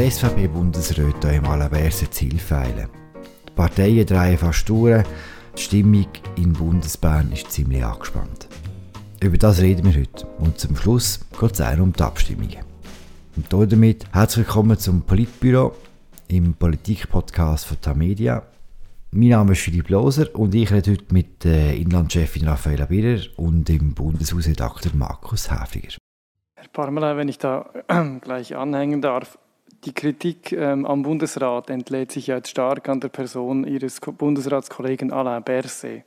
die SVP-Bundesräte im Alaverse Ziel feilen. Die Parteien drehen fast durch, die Stimmung in Bundesbahn ist ziemlich angespannt. Über das reden wir heute und zum Schluss geht es auch um die Abstimmungen. Und damit herzlich willkommen zum Politbüro im Politik-Podcast von Tamedia. Mein Name ist Philipp Loser und ich rede heute mit der Inlandchefin Raffaella Birrer und dem Bundeshausredakteur Markus Häfiger. Herr Parmela, wenn ich da gleich anhängen darf, die Kritik ähm, am Bundesrat entlädt sich jetzt stark an der Person Ihres Bundesratskollegen Alain Berset.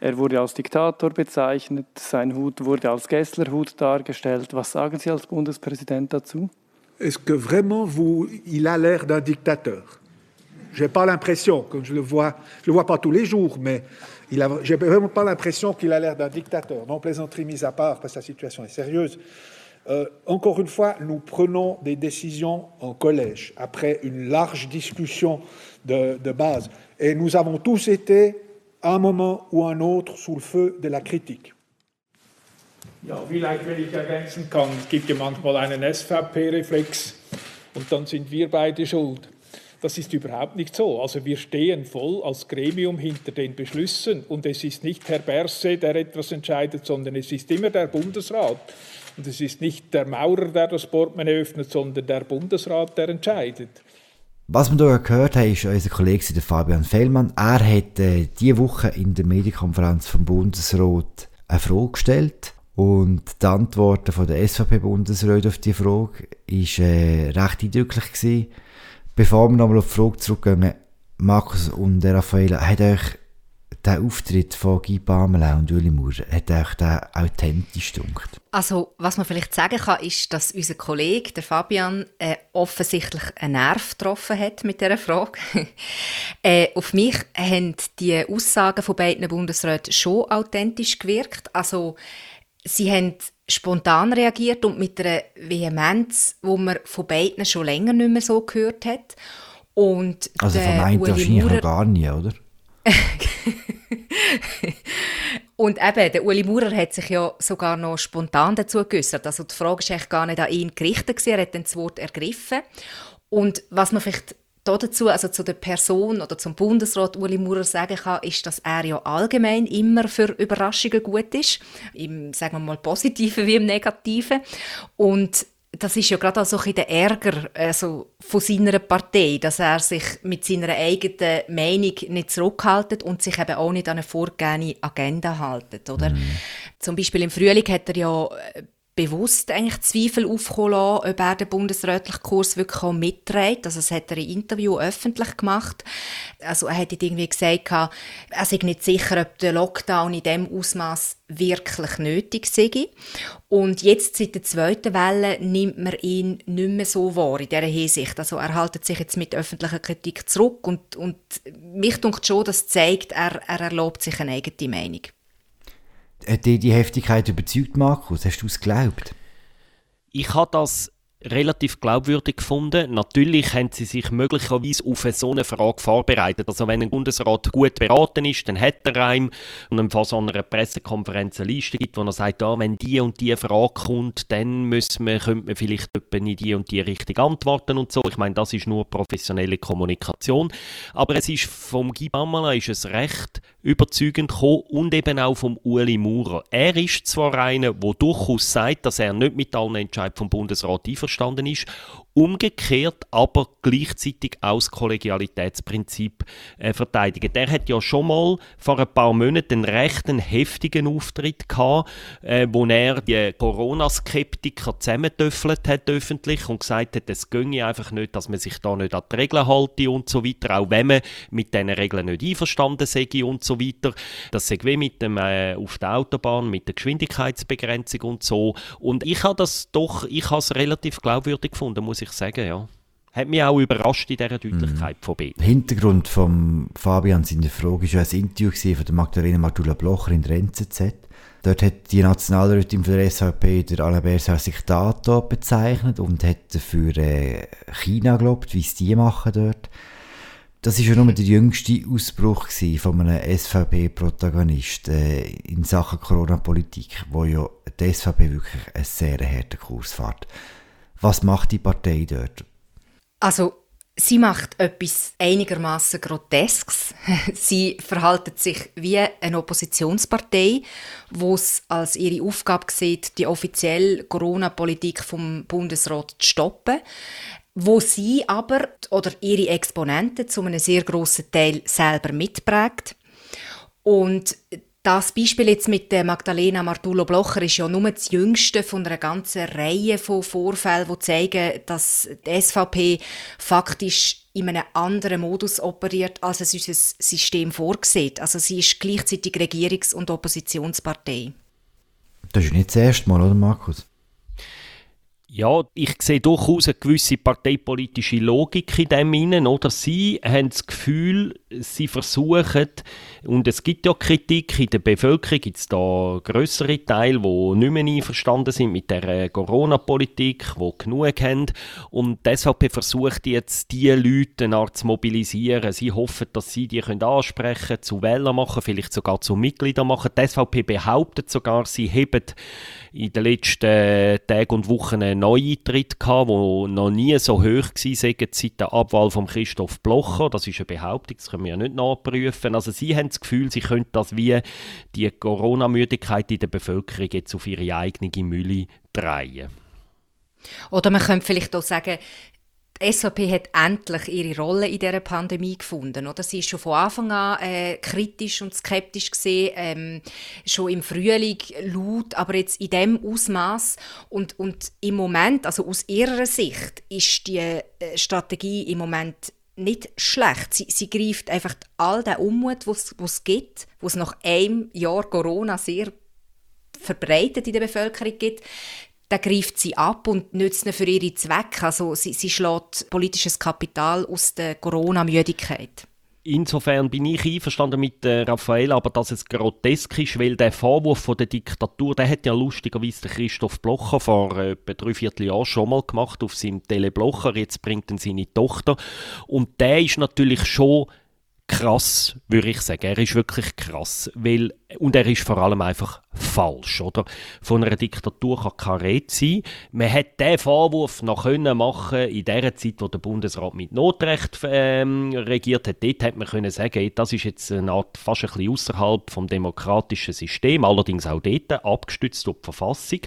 Er wurde als Diktator bezeichnet, sein Hut wurde als Gesslerhut dargestellt. Was sagen Sie als Bundespräsident dazu? Est-ce que vraiment vous, il a l'air d'un dictateur J'ai pas l'impression, comme je le vois, je le vois pas tous les jours, mais a, j'ai vraiment pas l'impression qu'il a l'air d'un dictateur. Non, plaisanterie mise à part, parce que la situation est sérieuse. Euh, encore une fois, nous prenons des décisions en collège, après une large discussion de, de base. Et nous avons tous été un moment ou un autre sous le feu de la Kritik. Ja, vielleicht, wenn ich ergänzen kann, es gibt ja manchmal einen SVP-Reflex und dann sind wir beide schuld. Das ist überhaupt nicht so. Also wir stehen voll als Gremium hinter den Beschlüssen und es ist nicht Herr Berse, der etwas entscheidet, sondern es ist immer der Bundesrat. Und es ist nicht der Maurer, der das Portemonnaie öffnet, sondern der Bundesrat, der entscheidet. Was wir hier gehört haben, ist unser Kollege Fabian Fellmann. Er hat äh, diese Woche in der Medienkonferenz vom Bundesrat eine Frage gestellt. Und die Antworten von der SVP-Bundesrat auf diese Frage war äh, recht eindrücklich. Gewesen. Bevor wir nochmal auf die Frage zurückgehen, Markus und Raffaella, hat euch der Auftritt von Guy Pamela und Uli Maurer, hat euch der authentisch gedunkt? Also, was man vielleicht sagen kann, ist, dass unser Kollege, der Fabian, äh, offensichtlich einen Nerv getroffen hat mit dieser Frage. äh, auf mich haben die Aussagen von beiden Bundesräten schon authentisch gewirkt. Also, sie haben spontan reagiert und mit einer Vehemenz, wo man von beiden schon länger nicht mehr so gehört hat. Und also von einem wahrscheinlich gar nie, oder? Und eben, der Uli Maurer hat sich ja sogar noch spontan dazu geäußert. Also die Frage ist eigentlich gar nicht an ihn gerichtet, er hat dann das Wort ergriffen. Und was man vielleicht dazu, also zu der Person oder zum Bundesrat Uli Maurer sagen kann, ist, dass er ja allgemein immer für Überraschungen gut ist. Im, sagen wir mal, Positiven wie im Negativen. Und das ist ja gerade auch so ein der Ärger also von seiner Partei, dass er sich mit seiner eigenen Meinung nicht zurückhaltet und sich eben auch nicht an eine vorgegebene Agenda haltet, oder? Mhm. Zum Beispiel im Frühling hat er ja äh, bewusst eigentlich Zweifel aufkommen lassen, ob er den bundesrätlichen Kurs wirklich auch mitträgt. Also das hat er im Interview öffentlich gemacht. Also er hat irgendwie gesagt, er sei nicht sicher, ob der Lockdown in dem Ausmaß wirklich nötig sei. Und jetzt seit der zweiten Welle nimmt man ihn nicht mehr so wahr in dieser Hinsicht. Also er haltet sich jetzt mit öffentlicher Kritik zurück und, und mich denkt schon, das zeigt, er, er erlaubt sich eine eigene Meinung. Hat dich die Heftigkeit überzeugt, Markus? Hast du es geglaubt? Ich habe das relativ glaubwürdig gefunden. Natürlich haben sie sich möglicherweise auf so eine Frage vorbereitet. Also wenn ein Bundesrat gut beraten ist, dann hat er einem und vor so einer Pressekonferenz eine Liste gibt, wo er sagt, ah, wenn die und die Frage kommt, dann müssen wir, könnte man vielleicht in die und die Richtung antworten und so. Ich meine, das ist nur professionelle Kommunikation. Aber es ist vom Guy Bamala ist es recht überzeugend gekommen und eben auch vom Uli Maurer. Er ist zwar einer, der durchaus sagt, dass er nicht mit allen Entscheidungen vom Bundesrat einverstanden einverstanden ist. Umgekehrt aber gleichzeitig auch das Kollegialitätsprinzip äh, verteidigen. Der hat ja schon mal vor ein paar Monaten einen recht heftigen Auftritt gehabt, äh, wo er die Corona-Skeptiker zusammentöffelt hat öffentlich und gesagt hat, es ginge einfach nicht, dass man sich da nicht an die Regeln halte und so weiter, auch wenn man mit diesen Regeln nicht einverstanden sei und so weiter. Das sei wie mit dem äh, auf der Autobahn, mit der Geschwindigkeitsbegrenzung und so. Und ich habe das doch, ich habe es relativ glaubwürdig gefunden, muss ich sagen, ja. Hat mich auch überrascht in dieser Deutlichkeit mhm. von beiden. Hintergrund von Fabian seiner Frage war ja ein Interview von der Magdalena Martula Blocher in der NZZ. Dort hat die Nationalrätin für der SVP der Alain Berset als Diktator bezeichnet und hat für äh, China gelobt, wie es die machen dort. Das war ja nur der jüngste Ausbruch von einem SVP-Protagonist äh, in Sachen Corona-Politik, wo ja die SVP wirklich einen sehr harten Kurs fährt. Was macht die Partei dort? Also Sie macht etwas einigermaßen Grotesks. Sie verhaltet sich wie eine Oppositionspartei, wo es als ihre Aufgabe sieht, die offizielle Corona-Politik vom Bundesrat zu stoppen, wo sie aber oder ihre Exponenten zu einem sehr großen Teil selber mitprägt. Und das Beispiel jetzt mit der Magdalena Martullo Blocher ist ja nur das jüngste von einer ganzen Reihe von Vorfällen, die zeigen, dass die SVP faktisch in einem anderen Modus operiert, als es unser System vorsieht. Also sie ist gleichzeitig Regierungs- und Oppositionspartei. Das ist nicht das erste Mal, oder Markus? Ja, ich sehe durchaus eine gewisse parteipolitische Logik in dem Innen, oder? Sie haben das Gefühl, sie versuchen, und es gibt ja Kritik in der Bevölkerung, gibt es da größere Teile, die nicht mehr einverstanden sind mit der äh, Corona-Politik, die genug haben. Und SVP versucht jetzt, diese Leute zu mobilisieren. Sie hoffen, dass sie die können ansprechen können, zu Wählern machen, vielleicht sogar zu Mitgliedern machen. Die SVP behauptet sogar, sie haben in den letzten Tagen und Wochen einen Neueintritt gehabt, der noch nie so hoch war seit der Abwahl von Christoph Blocher. Das ist eine Behauptung, das können wir ja nicht nachprüfen. Also sie haben das Gefühl, sie könnten das wie die Corona-Müdigkeit in der Bevölkerung jetzt auf ihre eigene Mühle drehen. Oder man könnte vielleicht auch sagen, die SVP hat endlich ihre Rolle in dieser Pandemie gefunden. Oder? Sie ist schon von Anfang an äh, kritisch und skeptisch gesehen, ähm, schon im Frühling laut, aber jetzt in dem Ausmaß und, und im Moment, also aus ihrer Sicht, ist die äh, Strategie im Moment nicht schlecht. Sie, sie greift einfach all den Unmut, was es gibt, was nach einem Jahr Corona sehr verbreitet in der Bevölkerung gibt, dann greift sie ab und nützt ihn für ihre Zwecke. Also sie, sie schlägt politisches Kapital aus der Corona-Müdigkeit. Insofern bin ich einverstanden mit äh, Raphael, aber dass es grotesk ist, weil der Vorwurf von der Diktatur, der hat ja lustigerweise der Christoph Blocher vor äh, etwa drei Vierteljahren schon mal gemacht auf seinem Teleblocher. Jetzt bringt er seine Tochter. Und der ist natürlich schon krass, würde ich sagen. Er ist wirklich krass, weil, und er ist vor allem einfach falsch, oder? Von einer Diktatur kann kein Rede sein. Man hätte diesen Vorwurf noch können machen in der Zeit, wo der Bundesrat mit Notrecht ähm, regiert hat. Dort hätte man können sagen, das ist jetzt eine Art, fast ein bisschen außerhalb vom demokratischen System, allerdings auch dort abgestützt auf die Verfassung.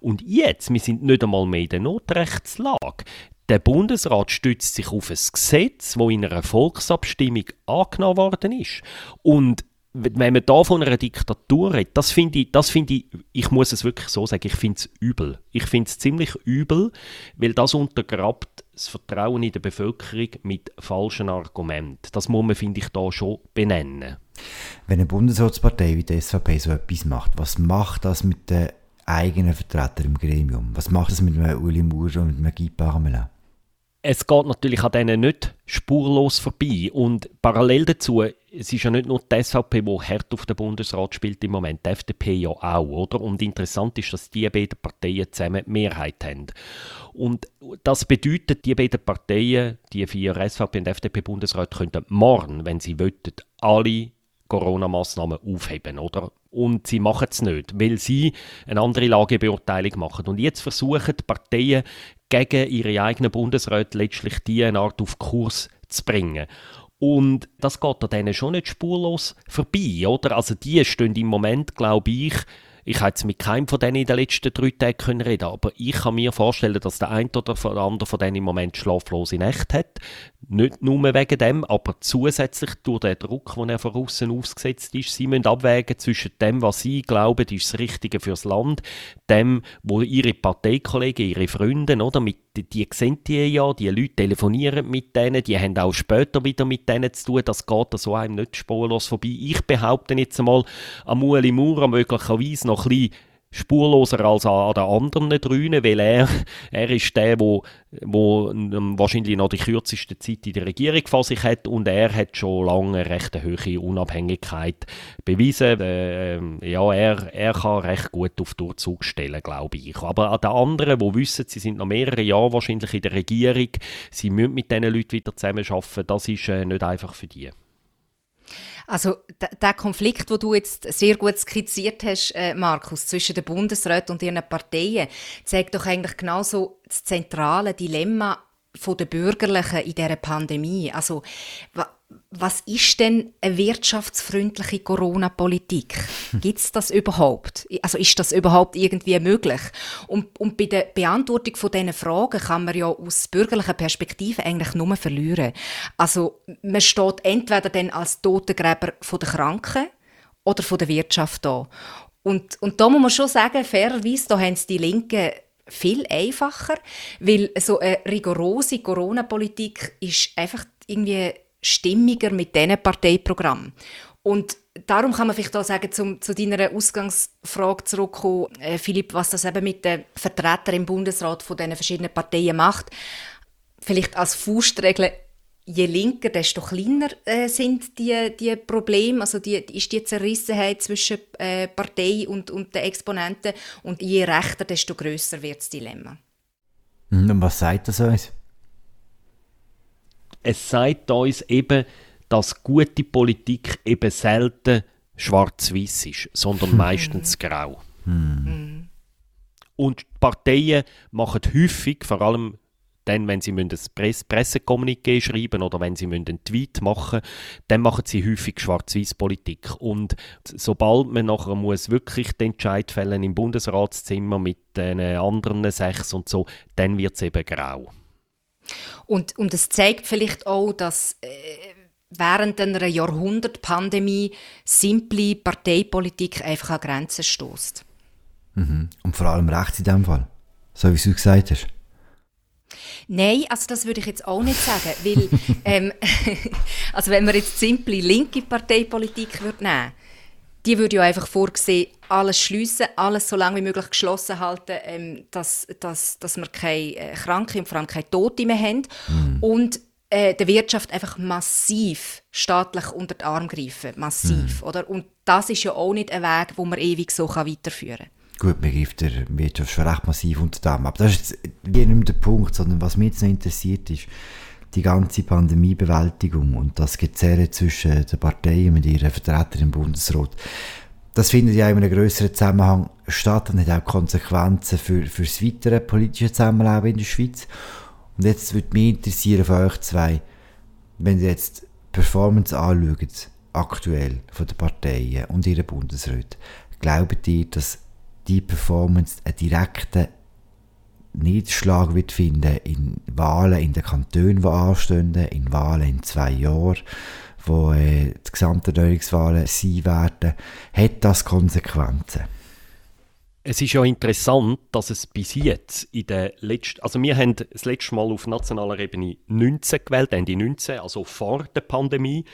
Und jetzt, wir sind nicht einmal mehr in der Notrechtslage. Der Bundesrat stützt sich auf ein Gesetz, das in einer Volksabstimmung angenommen worden ist. Und wenn man da von einer Diktatur redet, das finde ich, das finde ich, ich muss es wirklich so sagen, ich finde es übel. Ich finde es ziemlich übel, weil das untergrabt das Vertrauen in der Bevölkerung mit falschen Argumenten. Das muss man, finde ich, da schon benennen. Wenn eine Bundesratspartei wie die SVP so etwas macht, was macht das mit den eigenen Vertretern im Gremium? Was macht das mit einem Uli Maurer und mit einem Guy Parmelin? Es geht natürlich an denen nicht spurlos vorbei. Und parallel dazu, es ist ja nicht nur die SVP, die hart auf den Bundesrat spielt im Moment, die FDP ja auch, oder? Und interessant ist, dass die beiden Parteien zusammen die Mehrheit haben. Und das bedeutet, die beiden Parteien, die vier SVP und FDP-Bundesräte, könnten morgen, wenn sie wollten, alle Corona-Massnahmen aufheben, oder? Und sie machen es nicht, weil sie eine andere Lagebeurteilung machen. Und jetzt versuchen die Parteien gegen ihre eigenen Bundesräte letztlich diese Art auf Kurs zu bringen. Und das geht an denen schon nicht spurlos vorbei, oder? Also die stehen im Moment, glaube ich, ich habe jetzt mit keinem von denen in den letzten drei Tagen reden aber ich kann mir vorstellen, dass der eine oder der andere von denen im Moment schlaflose Nächte hat. Nicht nur wegen dem, aber zusätzlich durch den Druck, den er von außen ausgesetzt ist. Sie müssen abwägen zwischen dem, was sie glauben, ist das Richtige fürs Land, dem, wo ihre Parteikollegen, ihre Freunde, oder, mit, die sehen die ja, die Leute telefonieren mit denen, die haben auch später wieder mit denen zu tun, das geht so einem nicht spurlos vorbei. Ich behaupte jetzt einmal, Amueli Maurer möglicherweise noch ein bisschen spurloser als an den anderen drei, weil er, er ist der, wo, wo wahrscheinlich noch die kürzeste Zeit in der Regierung vor sich hat und er hat schon lange eine recht hohe Unabhängigkeit bewiesen. Äh, ja, er, er kann recht gut auf Durchzug stellen, glaube ich. Aber an den anderen, die wissen, sie sind noch mehrere Jahre wahrscheinlich in der Regierung, sie müssen mit diesen Leuten wieder zusammenarbeiten, das ist äh, nicht einfach für die. Also der Konflikt, wo du jetzt sehr gut skizziert hast, äh, Markus, zwischen den Bundesräten und ihren Parteien, zeigt doch eigentlich genauso das zentrale Dilemma von den Bürgerlichen in dieser Pandemie. Also, was ist denn eine wirtschaftsfreundliche Corona-Politik? Gibt es das überhaupt? Also ist das überhaupt irgendwie möglich? Und, und bei der Beantwortung von diesen Fragen kann man ja aus bürgerlicher Perspektive eigentlich nur verlieren. Also man steht entweder dann als Totengräber von der Kranken oder von der Wirtschaft da. Und, und da muss man schon sagen, fairerweise, da haben die Linken viel einfacher, weil so eine rigorose Corona-Politik ist einfach irgendwie stimmiger mit diesen Parteiprogrammen. Und darum kann man vielleicht auch sagen, zum, zu deiner Ausgangsfrage zurückkommen, äh, Philipp, was das eben mit den Vertretern im Bundesrat von diesen verschiedenen Parteien macht. Vielleicht als Faustregel, je linker, desto kleiner äh, sind die, die Probleme, also die, ist die Zerrissenheit zwischen äh, Partei und, und den Exponenten und je rechter, desto größer wird das Dilemma. Und was sagt das uns? Es sagt uns eben, dass gute Politik eben selten schwarz-weiß ist, sondern hm. meistens grau. Hm. Und die Parteien machen häufig, vor allem dann, wenn sie ein Press Pressekommuniqué schreiben oder wenn sie einen Tweet machen dann machen sie häufig Schwarz-Weiß-Politik. Und sobald man nachher muss wirklich den Entscheid fällen im Bundesratszimmer mit den anderen sechs und so, dann wird es eben grau. Und, und es zeigt vielleicht auch, dass äh, während einer Jahrhundertpandemie simple Parteipolitik einfach an Grenzen stößt. Mhm. Und vor allem rechts in dem Fall, so wie du gesagt hast. Nein, also das würde ich jetzt auch nicht sagen, weil ähm, also wenn man jetzt simple linke Parteipolitik würde nehmen die würde ja einfach vorsehen, alles schliessen, alles so lange wie möglich geschlossen halten, ähm, dass, dass, dass wir keine äh, Kranke und vor allem keine Tote mehr haben. Mhm. Und äh, der Wirtschaft einfach massiv staatlich unter den Arm greifen. Massiv. Mhm. Oder? Und das ist ja auch nicht ein Weg, wo man ewig so weiterführen kann. Gut, man greift der Wirtschaft schon recht massiv unter den Arm. Aber das ist jetzt nicht mehr der Punkt, sondern was mich jetzt noch interessiert ist, die ganze Pandemiebewältigung und das Gezerre zwischen den Parteien mit ihren Vertretern im Bundesrat, das findet ja in einem größeren Zusammenhang statt und hat auch Konsequenzen für, für das weitere politische Zusammenleben in der Schweiz. Und jetzt würde mich interessieren von euch zwei, wenn ihr jetzt Performance anschaut, aktuell von den Parteien und ihren Bundesräten, glaubt ihr, dass die Performance einen direkten Niederschlag wird finden in Wahlen in den Kantonen, die anstehen, in Wahlen in zwei Jahren, wo äh, die Gesamterneuerungswahlen sein werden, hat das Konsequenzen? Es ist ja interessant, dass es bis jetzt in der letzten, also wir haben das letzte Mal auf nationaler Ebene 19 gewählt, Ende 19, also vor der Pandemie.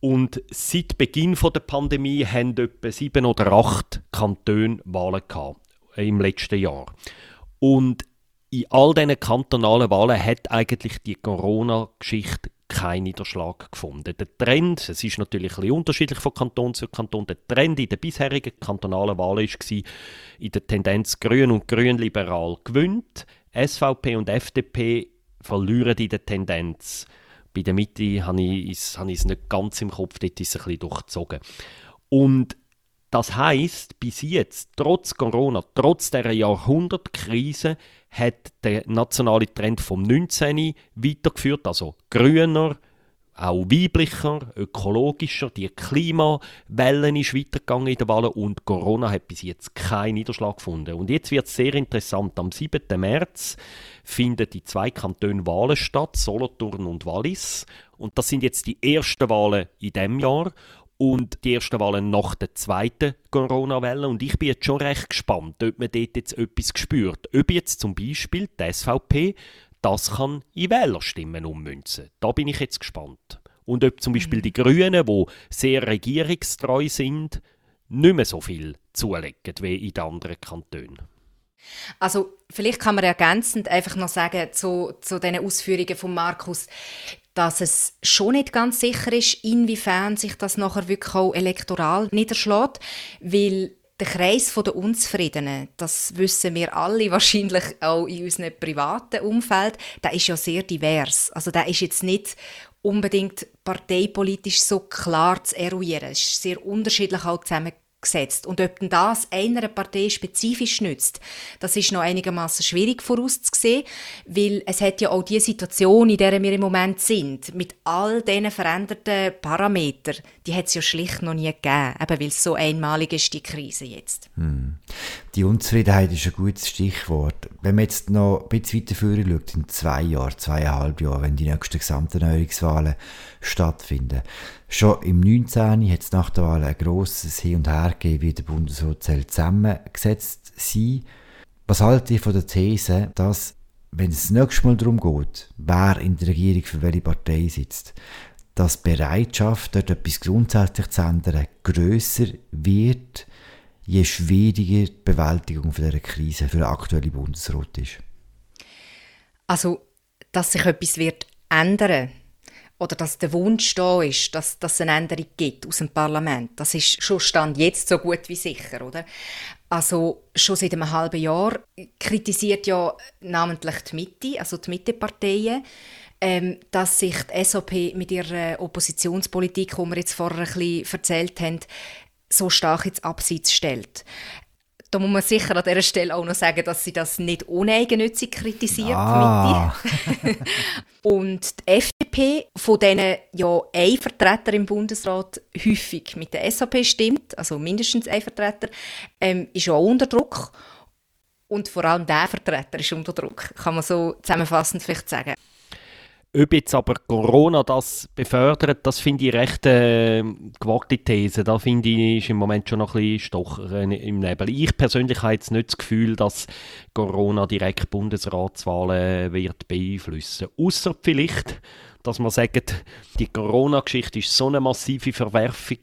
Und seit Beginn der Pandemie haben etwa sieben oder acht Kantone Wahlen gehabt, im letzten Jahr. Und in all diesen kantonalen Wahlen hat eigentlich die Corona-Geschichte keinen Niederschlag gefunden. Der Trend, es ist natürlich ein bisschen unterschiedlich von Kanton zu Kanton, der Trend in den bisherigen kantonalen Wahlen war in der Tendenz Grün und Grünliberal gewinnt, SVP und FDP verlieren in der Tendenz. Bei der Mitte habe ich, es, habe ich es nicht ganz im Kopf, dort ist es ein bisschen durchzogen. Und das heißt, bis jetzt, trotz Corona, trotz der Jahrhundertkrise, hat der nationale Trend vom 19. weitergeführt, also grüner, auch weiblicher, ökologischer, die Klimawelle ist weitergegangen in den Wahlen und Corona hat bis jetzt keinen Niederschlag gefunden. Und jetzt wird es sehr interessant. Am 7. März finden die zwei Kantone Wahlen statt, Solothurn und Wallis. Und das sind jetzt die ersten Wahlen in diesem Jahr und die ersten Wahlen nach der zweiten Corona-Welle. Und ich bin jetzt schon recht gespannt, ob man dort jetzt etwas spürt. Ob jetzt zum Beispiel die SVP das kann in Wählerstimmen ummünzen. Da bin ich jetzt gespannt. Und ob zum Beispiel die Grünen, die sehr regierungstreu sind, nicht mehr so viel zulegen wie in den anderen Kantonen. Also vielleicht kann man ergänzend einfach noch sagen zu, zu diesen Ausführungen von Markus, dass es schon nicht ganz sicher ist, inwiefern sich das nachher wirklich auch elektoral niederschlägt, weil der Kreis der Unzufriedenen, das wissen wir alle wahrscheinlich auch in unserem privaten Umfeld, der ist ja sehr divers. Also der ist jetzt nicht unbedingt parteipolitisch so klar zu eruieren. Es ist sehr unterschiedlich auch zusammen vorausgesetzt. Und ob denn das einer Partei spezifisch nützt, das ist noch einigermaßen schwierig vorauszusehen, weil es hat ja auch die Situation, in der wir im Moment sind, mit all diesen veränderten Parametern, die hat es ja schlicht noch nie gegeben, eben weil es so einmalig ist, die Krise jetzt. Hm. Die Unzufriedenheit ist ein gutes Stichwort. Wenn man jetzt noch ein bisschen weiter vorher schaut, in zwei Jahren, zweieinhalb Jahren, wenn die nächsten Gesamterneuerungswahlen stattfinden. Schon im 19. hat es nach der Wahl ein grosses Hin und Her gegeben, wie der Bundesrat zusammengesetzt sein Was halte ich von der These, dass, wenn es das nächste Mal darum geht, wer in der Regierung für welche Partei sitzt, dass die Bereitschaft, dort etwas grundsätzlich zu ändern, grösser wird, je schwieriger die Bewältigung dieser Krise für den aktuellen Bundesrat ist? Also, dass sich etwas wird ändern oder dass der Wunsch da ist, dass, dass es eine Änderung gibt aus dem Parlament, das ist schon Stand jetzt so gut wie sicher, oder? Also schon seit einem halben Jahr kritisiert ja namentlich die Mitte, also die Mitteparteien, ähm, dass sich die SAP mit ihrer Oppositionspolitik, die wir jetzt vorher ein bisschen erzählt haben, so stark ins Abseits stellt. Da muss man sicher an dieser Stelle auch noch sagen, dass sie das nicht uneigennützig kritisiert. Ah. Und die FDP, von denen ja ein Vertreter im Bundesrat häufig mit der SAP stimmt, also mindestens ein Vertreter, ähm, ist auch unter Druck. Und vor allem der Vertreter ist unter Druck, kann man so zusammenfassend vielleicht sagen. Ob jetzt aber Corona das befördert, das finde ich recht äh, gewagte These. Da finde ich, ist im Moment schon noch ein bisschen Stocher im Nebel. Ich persönlich habe jetzt nicht das Gefühl, dass Corona direkt Bundesratswahlen wird beeinflussen. Außer vielleicht dass man sagt, die Corona-Geschichte ist so eine massive Verwerfung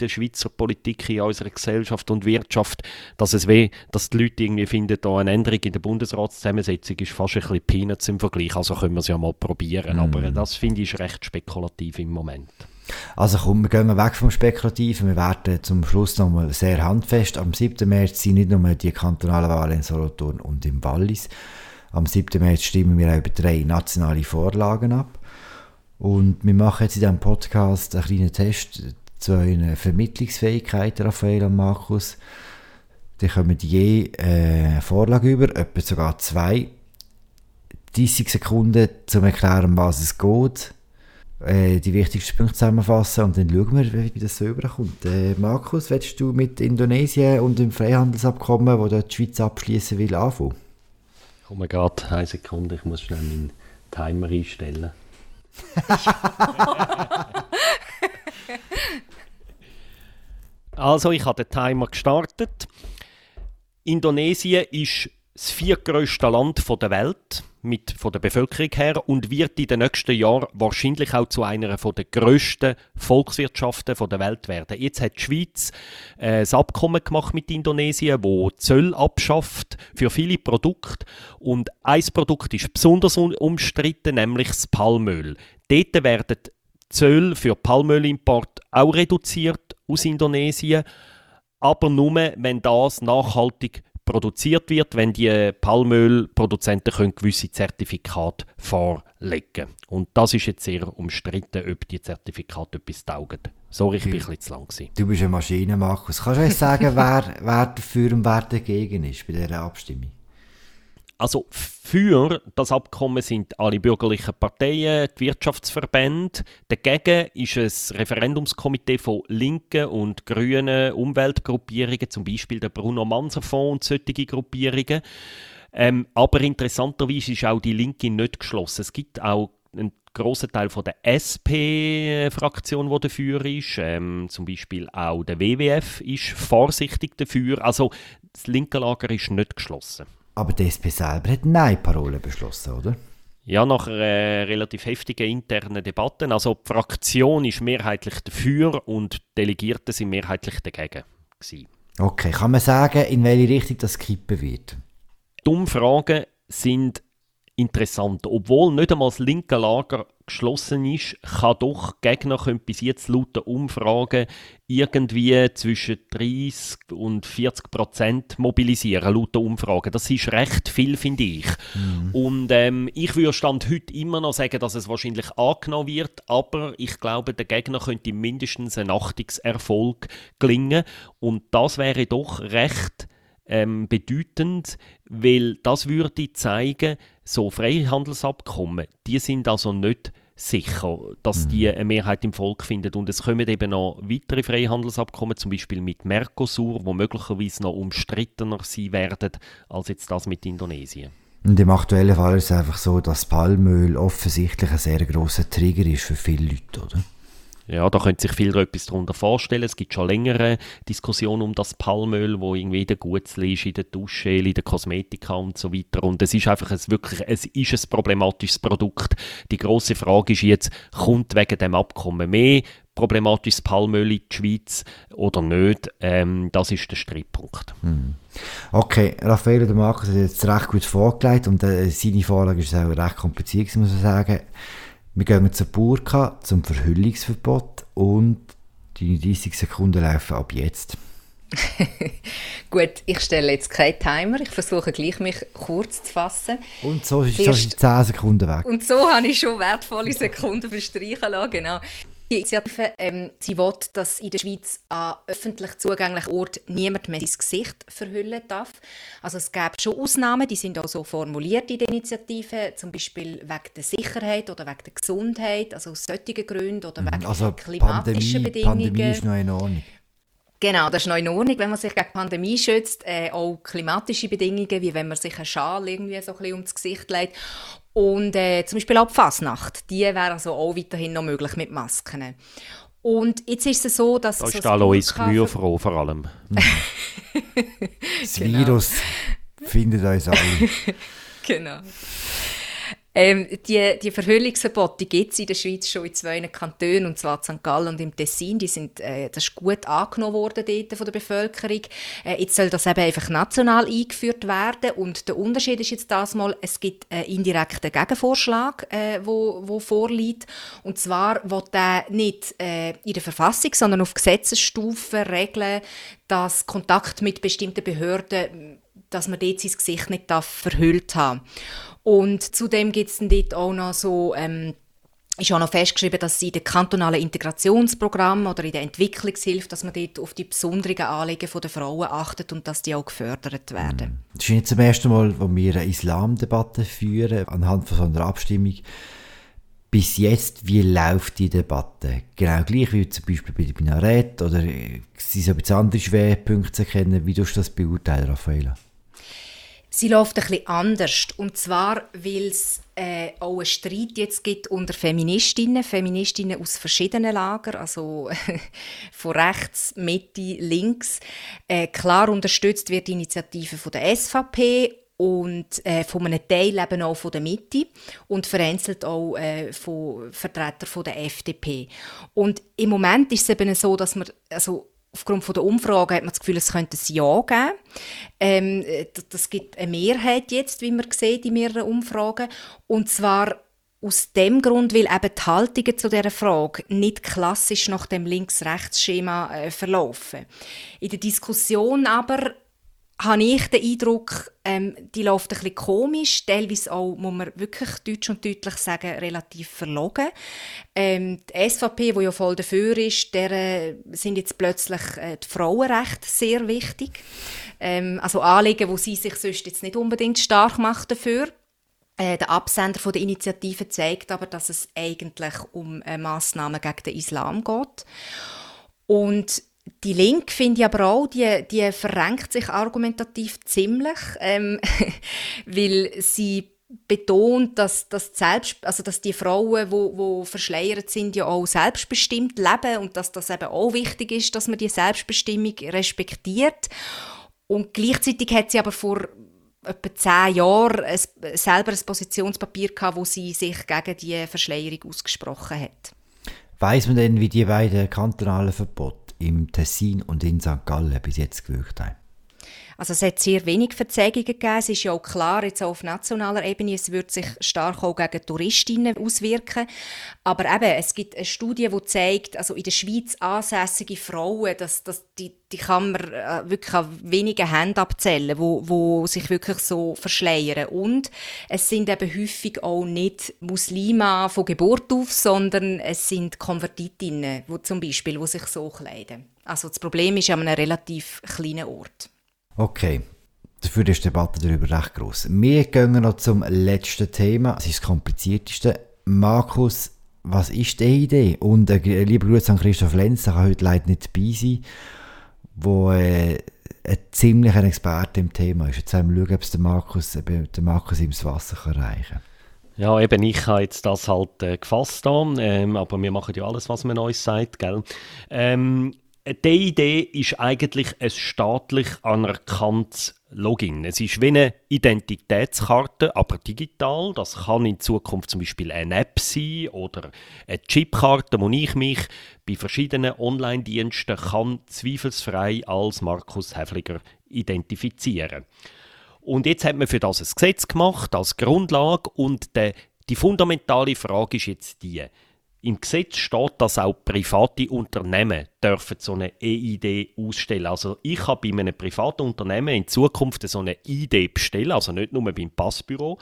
der Schweizer Politik in unserer Gesellschaft und Wirtschaft, dass es weh, dass die Leute irgendwie finden, da eine Änderung in der Bundesratszusammensetzung ist fast ein bisschen Peanuts im Vergleich. Also können wir es ja mal probieren. Mm. Aber das finde ich recht spekulativ im Moment. Also komm, wir gehen weg vom Spekulativen. Wir werden zum Schluss nochmal sehr handfest. Am 7. März sind nicht nur die kantonalen Wahlen in Solothurn und im Wallis. Am 7. März stimmen wir auch über drei nationale Vorlagen ab. Und wir machen jetzt in diesem Podcast einen kleinen Test zu euren Vermittlungsfähigkeiten, Raphael und Markus. Die kommen je äh, eine Vorlage über, etwa sogar zwei. 30 Sekunden, um zu erklären, was es geht. Äh, die wichtigsten Punkte zusammenfassen und dann schauen wir, wie das so überkommt. Äh, Markus, willst du mit Indonesien und dem Freihandelsabkommen, das die Schweiz abschließen will, anfangen? Komm gerade, eine Sekunde, ich muss schnell meinen Timer einstellen. Also, ich habe den Timer gestartet. Indonesien ist das viertgrößte Land der Welt mit, von der Bevölkerung her und wird in den nächsten Jahren wahrscheinlich auch zu einer der grössten Volkswirtschaften der Welt werden. Jetzt hat die Schweiz äh, ein Abkommen gemacht mit Indonesien, wo Zöll abschafft für viele Produkte und ein Produkt ist besonders umstritten, nämlich das Palmöl. Dort werden Zölle für Palmölimport auch reduziert aus Indonesien, aber nur, wenn das nachhaltig produziert wird, wenn die Palmölproduzenten können gewisse Zertifikate vorlegen Und das ist jetzt sehr umstritten, ob die Zertifikate etwas taugen. Sorry, ich bin ein bisschen zu lang. Gewesen. Du bist eine Maschine, Markus. Kannst du uns sagen, wer, wer dafür und wer dagegen ist bei dieser Abstimmung? Also für das Abkommen sind alle bürgerlichen Parteien, die Wirtschaftsverbände. Dagegen ist ein Referendumskomitee von linken und grünen Umweltgruppierungen, zum Beispiel der Bruno Manser Fonds und solche Gruppierungen. Ähm, aber interessanterweise ist auch die Linke nicht geschlossen. Es gibt auch einen grossen Teil von der SP-Fraktion, die dafür ist. Ähm, zum Beispiel auch der WWF ist vorsichtig dafür. Also das linke Lager ist nicht geschlossen. Aber die SP selber hat Nein-Parole beschlossen, oder? Ja, nach äh, relativ heftigen internen Debatten. Also die Fraktion ist mehrheitlich dafür und die Delegierten sind mehrheitlich dagegen. Gewesen. Okay, kann man sagen, in welche Richtung das kippen wird? Die Umfragen sind interessant. Obwohl nicht einmal das linke Lager geschlossen ist, kann doch Gegner können bis jetzt laut Umfragen irgendwie zwischen 30 und 40 Prozent mobilisieren, laut Umfragen. Das ist recht viel, finde ich. Mhm. Und ähm, ich würde Stand heute immer noch sagen, dass es wahrscheinlich angenommen wird, aber ich glaube, der Gegner könnte mindestens ein Achtungserfolg gelingen und das wäre doch recht ähm, bedeutend, weil das würde zeigen, so Freihandelsabkommen, die sind also nicht sicher, dass die mhm. eine Mehrheit im Volk findet. Und es kommen eben noch weitere Freihandelsabkommen, zum Beispiel mit Mercosur, wo möglicherweise noch umstrittener sein werden als jetzt das mit Indonesien. Und im aktuellen Fall ist es einfach so, dass Palmöl offensichtlich ein sehr großer Trigger ist für viele Leute, oder? Ja, da könnte sich viel etwas darunter vorstellen. Es gibt schon längere Diskussionen um das Palmöl, wo irgendwie in der Gutzli ist, in der Dusche, in der Kosmetika und so weiter. Und es ist einfach ein, wirklich, es ist ein problematisches Produkt. Die große Frage ist jetzt, kommt wegen dem Abkommen mehr problematisches Palmöl in die Schweiz oder nicht? Ähm, das ist der Streitpunkt. Hm. Okay, Raffaele de Marcos hat jetzt recht gut vorgelegt und äh, seine Vorlage ist auch recht kompliziert, muss man sagen. Wir gehen zur Burka, zum Verhüllungsverbot und die 30 Sekunden laufen ab jetzt. Gut, ich stelle jetzt keinen Timer. Ich versuche gleich, mich kurz zu fassen. Und so ist, ist 10 Sekunden weg. Und so habe ich schon wertvolle Sekunden verstreichen lassen. Genau. Die Initiative ähm, sie will, dass in der Schweiz an öffentlich zugänglichen Orten niemand mehr sein Gesicht verhüllen darf. Also es gibt schon Ausnahmen, die sind auch so formuliert in der Initiative, zum Beispiel wegen der Sicherheit oder wegen der Gesundheit, also aus solchen Gründen oder wegen also klimatischen Pandemie, Bedingungen. Pandemie ist noch in Ordnung. Genau, das ist noch in Ordnung, wenn man sich gegen die Pandemie schützt. Äh, auch klimatische Bedingungen, wie wenn man sich einen Schal irgendwie so ein bisschen ums Gesicht legt. Und äh, zum Beispiel auch die Fasnacht, die wäre also auch weiterhin noch möglich mit Masken. Und jetzt ist es so, dass... Da ist so Alois Gemüse froh vor allem. das genau. Virus findet uns alle. genau. Ähm, die, die Verhüllungsverbote gibt es in der Schweiz schon in zwei Kantonen, und zwar in St. Gallen und im Tessin. Die sind, äh, das ist gut angenommen worden dort von der Bevölkerung. Äh, jetzt soll das eben einfach national eingeführt werden. Und der Unterschied ist jetzt das mal, es gibt einen indirekten Gegenvorschlag, äh, wo, wo vorliegt. Und zwar will der nicht äh, in der Verfassung, sondern auf Gesetzesstufe regeln, dass Kontakt mit bestimmten Behörden dass man dort sein Gesicht nicht verhüllt haben und zudem gibt es dort auch noch so, ähm, ist auch noch festgeschrieben, dass in den kantonalen Integrationsprogrammen oder in der Entwicklungshilfe, dass man dort auf die besonderen Anliegen der Frauen achtet und dass die auch gefördert werden. Das ist nicht zum ersten Mal, wo wir eine Islamdebatte führen, anhand von so einer Abstimmung. Bis jetzt, wie läuft die Debatte? Genau gleich wie zum Beispiel bei der Binarett oder sind so ein bisschen andere Schwerpunkte zu erkennen? Wie du das beurteilen, Raffaella? Sie läuft ein bisschen anders. Und zwar, weil es äh, auch einen Streit jetzt gibt unter Feministinnen, Feministinnen aus verschiedenen Lagern, also von rechts, Mitte, links. Äh, klar unterstützt wird die Initiative von der SVP und äh, von einem Teil eben auch von der Mitte und vereinzelt auch äh, von Vertretern von der FDP. Und im Moment ist es eben so, dass man also aufgrund von der Umfrage hat man das Gefühl, es könnte ein Ja geben. Ähm, das gibt eine Mehrheit jetzt, wie man sieht in mehreren Umfragen. Und zwar aus dem Grund, weil eben die Haltungen zu dieser Frage nicht klassisch nach dem Links-Rechts-Schema äh, verlaufen. In der Diskussion aber habe ich den Eindruck, ähm, die läuft ein bisschen komisch, teilweise auch, muss man wirklich deutsch und deutlich sagen, relativ verlogen. Ähm, die SVP, die ja voll dafür ist, der äh, sind jetzt plötzlich äh, die Frauenrechte sehr wichtig. Ähm, also Anliegen, wo sie sich sonst jetzt nicht unbedingt stark macht dafür. Äh, der Absender der Initiative zeigt aber, dass es eigentlich um äh, Massnahmen gegen den Islam geht. Und die Link finde ich aber auch, die, die verrenkt sich argumentativ ziemlich, ähm, weil sie betont, dass, dass, selbst, also dass die Frauen, wo, wo verschleiert sind, ja auch selbstbestimmt leben und dass das eben auch wichtig ist, dass man die Selbstbestimmung respektiert. Und gleichzeitig hat sie aber vor etwa zehn Jahren ein, selber ein Positionspapier gehabt, wo sie sich gegen die Verschleierung ausgesprochen hat. Weiß man denn, wie die beiden kantonalen Verbote im Tessin und in St. Gallen bis jetzt gewirkt haben? Also es hat sehr wenig Verzögerungen gegeben. Es ist ja auch klar, jetzt auch auf nationaler Ebene, es wird sich stark auch gegen Touristinnen auswirken. Aber eben, es gibt eine Studie, die zeigt, also in der Schweiz ansässige Frauen, dass, dass die, die kann man äh, wirklich an wenigen Händen abzählen, wo, wo sich wirklich so verschleiern. Und es sind eben häufig auch nicht Muslime von Geburt auf, sondern es sind Konvertitinnen, wo zum Beispiel, die sich so kleiden. Also das Problem ist an einem relativ kleinen Ort. Okay, dafür ist die Debatte darüber recht groß. Wir gehen noch zum letzten Thema. Das ist das komplizierteste. Markus, was ist die Idee? Und äh, lieber Grüße an Christoph Lenz, der kann heute leider nicht dabei sein, wo äh, ein ziemlicher Experte im Thema ist. Jetzt wollen wir schauen, ob es der Markus, der Markus ihm das Wasser kann reichen kann. Ja, eben, ich habe jetzt das halt äh, gefasst da, ähm, aber wir machen ja alles, was man uns sagt, gell? Ähm, die Idee ist eigentlich ein staatlich anerkanntes Login. Es ist wie eine Identitätskarte, aber digital. Das kann in Zukunft zum Beispiel eine App sein oder eine Chipkarte, wo ich mich bei verschiedenen Online-Diensten kann zweifelsfrei als Markus Häfliger identifizieren. Und jetzt hat man für das ein Gesetz gemacht als Grundlage und de, die fundamentale Frage ist jetzt die: im Gesetz steht, dass auch private Unternehmen dürfen so eine EID ausstellen. Also ich kann bei einem privaten Unternehmen in Zukunft so eine ID bestellen, also nicht nur beim Passbüro.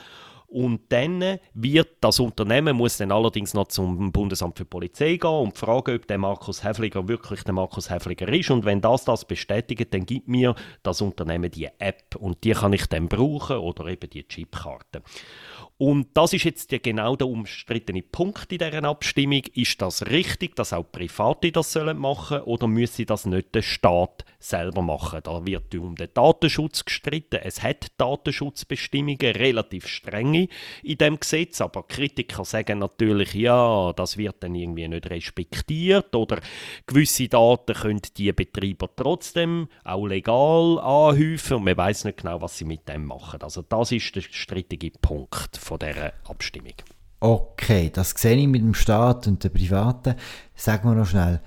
Und dann wird das Unternehmen muss dann allerdings noch zum Bundesamt für Polizei gehen und fragen, ob der Markus Häfliger wirklich der Markus Häfliger ist. Und wenn das das bestätigt, dann gibt mir das Unternehmen die App und die kann ich dann brauchen oder eben die Chipkarte. Und das ist jetzt genau der umstrittene Punkt in dieser Abstimmung. Ist das richtig, dass auch Private das sollen machen oder müsse das nicht der Staat selber machen? Da wird um den Datenschutz gestritten. Es hat Datenschutzbestimmungen, relativ strenge in dem Gesetz, aber Kritiker sagen natürlich, ja, das wird dann irgendwie nicht respektiert oder gewisse Daten können die Betreiber trotzdem auch legal anhäufen und man weiß nicht genau, was sie mit dem machen. Also das ist der strittige Punkt von dieser Abstimmung. Okay, das sehe ich mit dem Staat und den Privaten. Sag mal noch schnell,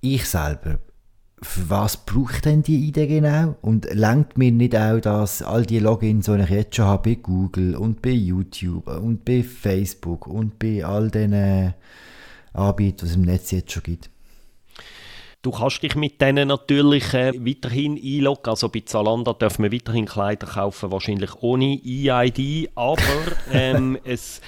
ich selber, für was braucht denn die Idee genau? Und lenkt mir nicht auch, dass all die Logins, die ich jetzt schon habe, bei Google und bei YouTube und bei Facebook und bei all diesen Anbietern, die es im Netz jetzt schon gibt? Du kannst dich mit denen natürlich äh, weiterhin einloggen. Also bei Zalando dürfen wir weiterhin Kleider kaufen, wahrscheinlich ohne EID. Aber ähm, es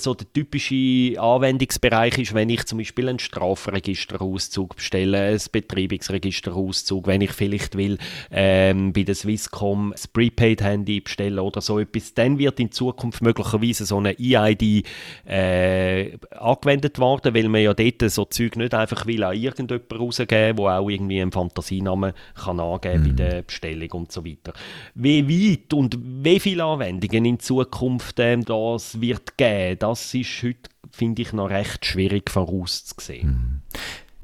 so der typische Anwendungsbereich ist, wenn ich zum Beispiel einen Strafregisterauszug bestelle, ein Betreibungsregisterauszug, wenn ich vielleicht will ähm, bei der Swisscom das Prepaid-Handy bestellen oder so etwas, dann wird in Zukunft möglicherweise so eine EID äh, angewendet werden, weil man ja dort so Zeug nicht einfach will an irgendjemanden rausgeben, wo auch irgendwie einen Fantasienamen kann angeben mhm. bei der Bestellung und so weiter. Wie weit und wie viele Anwendungen in Zukunft ähm, das wird geben, das ist heute, finde ich, noch recht schwierig vorauszusehen. Mhm.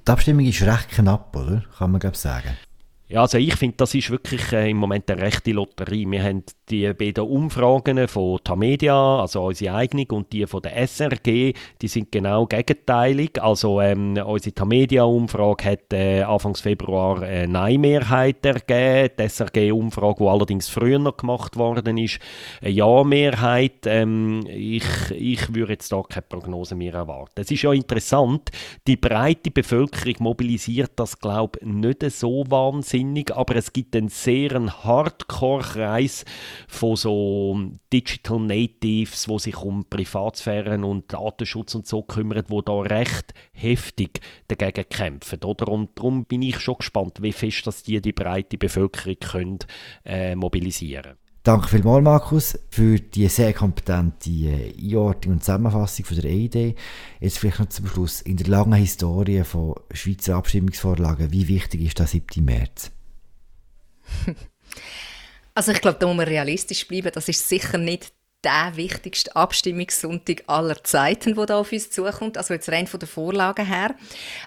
Die Abstimmung ist recht knapp, oder? Kann man, glaube sagen. Ja, also ich finde, das ist wirklich äh, im Moment eine rechte Lotterie. Wir haben die beiden Umfragen von Tamedia, also unsere eigene, und die von der SRG, die sind genau gegenteilig. Also ähm, unsere Tamedia-Umfrage hat äh, Anfang Februar eine Nein-Mehrheit ergeben. Die SRG-Umfrage, die allerdings früher noch gemacht worden ist, eine Ja-Mehrheit. Ähm, ich, ich würde jetzt da keine Prognose mehr erwarten. Es ist ja interessant, die breite Bevölkerung mobilisiert das, glaube ich, nicht so wahnsinnig, aber es gibt einen sehr Hardcore-Kreis von so Digital Natives, wo sich um Privatsphäre und Datenschutz und so kümmern, wo da recht heftig dagegen kämpfen, oder? Und darum bin ich schon gespannt, wie fest dass die die breite Bevölkerung können, äh, mobilisieren Danke vielmals, Markus, für die sehr kompetente äh, Einordnung und Zusammenfassung von der EID. Jetzt vielleicht noch zum Schluss. In der langen Historie von Schweizer Abstimmungsvorlagen, wie wichtig ist der 7. März? Also ich glaube, da muss man realistisch bleiben. Das ist sicher nicht der wichtigste Abstimmungssonntag aller Zeiten, der da auf uns zukommt. Also jetzt rein von der Vorlage her.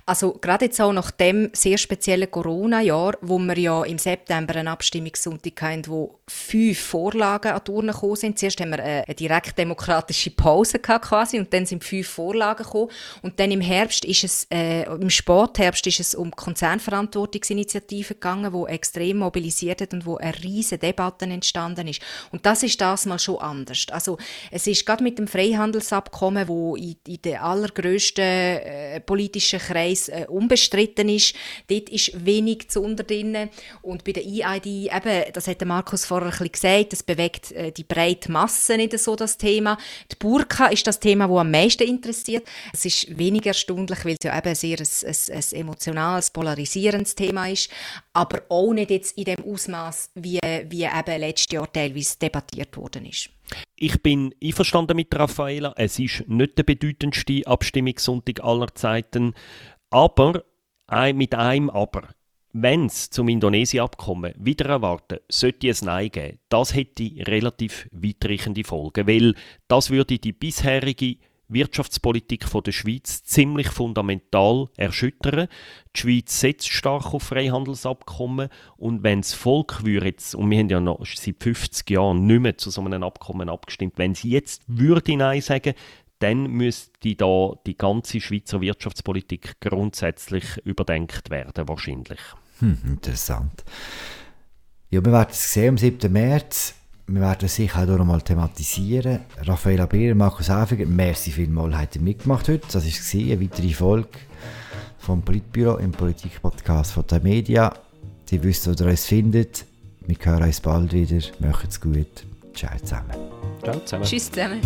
Also gerade jetzt auch nach dem sehr speziellen Corona-Jahr, wo wir ja im September einen Abstimmungssonntag hatten, wo fünf Vorlagen an die Urne gekommen sind. Zuerst haben wir eine direkt demokratische Pause gehabt quasi und dann sind fünf Vorlagen gekommen. Und dann im Herbst ist es, äh, im Spätherbst ist es um Konzernverantwortungsinitiativen gegangen, wo extrem mobilisiert hat und wo eine riesige Debatte entstanden ist. Und das ist das mal schon anders. Also es ist gerade mit dem Freihandelsabkommen, wo in, in den allergrößten äh, politischen Kreis äh, unbestritten ist, dort ist wenig zu unter drin. Und bei der EID, eben, das hat Markus vorher ein gesagt, das bewegt äh, die breite Masse nicht so das Thema. Die Burka ist das Thema, das am meisten interessiert. Es ist weniger erstaunlich, weil es ja eben sehr ein, ein, ein emotionales, polarisierendes Thema ist, aber auch nicht jetzt in dem Ausmaß, wie, wie eben letztes Jahr teilweise debattiert worden ist. Ich bin einverstanden mit Raffaela. Es ist nicht der bedeutendste Abstimmungssonntag aller Zeiten, aber mit einem Aber. Wenn es zum Indonesien-Abkommen wieder erwarten, sollte es Nein geben, das hätte relativ weitreichende Folgen, weil das würde die bisherige Wirtschaftspolitik der Schweiz ziemlich fundamental erschüttern. Die Schweiz setzt stark auf Freihandelsabkommen und wenn das Volk jetzt, und wir haben ja noch seit 50 Jahren nicht mehr zu so einem Abkommen abgestimmt, wenn sie jetzt würde Nein sagen, dann müsste da die ganze Schweizer Wirtschaftspolitik grundsätzlich überdenkt werden, wahrscheinlich. Hm, interessant. Ja, wir werden es sehen am 7. März. Wir werden es sicher auch noch mal thematisieren. Raffaella Beer, Markus Häfiger, merci vielmals, habt ihr mitgemacht heute. Das war eine weitere Folge vom Politbüro im Politikpodcast von der Media. Ihr wisst, wo ihr uns findet. Wir hören uns bald wieder. Macht's gut. Ciao zusammen. Ciao zusammen. Tschüss zusammen.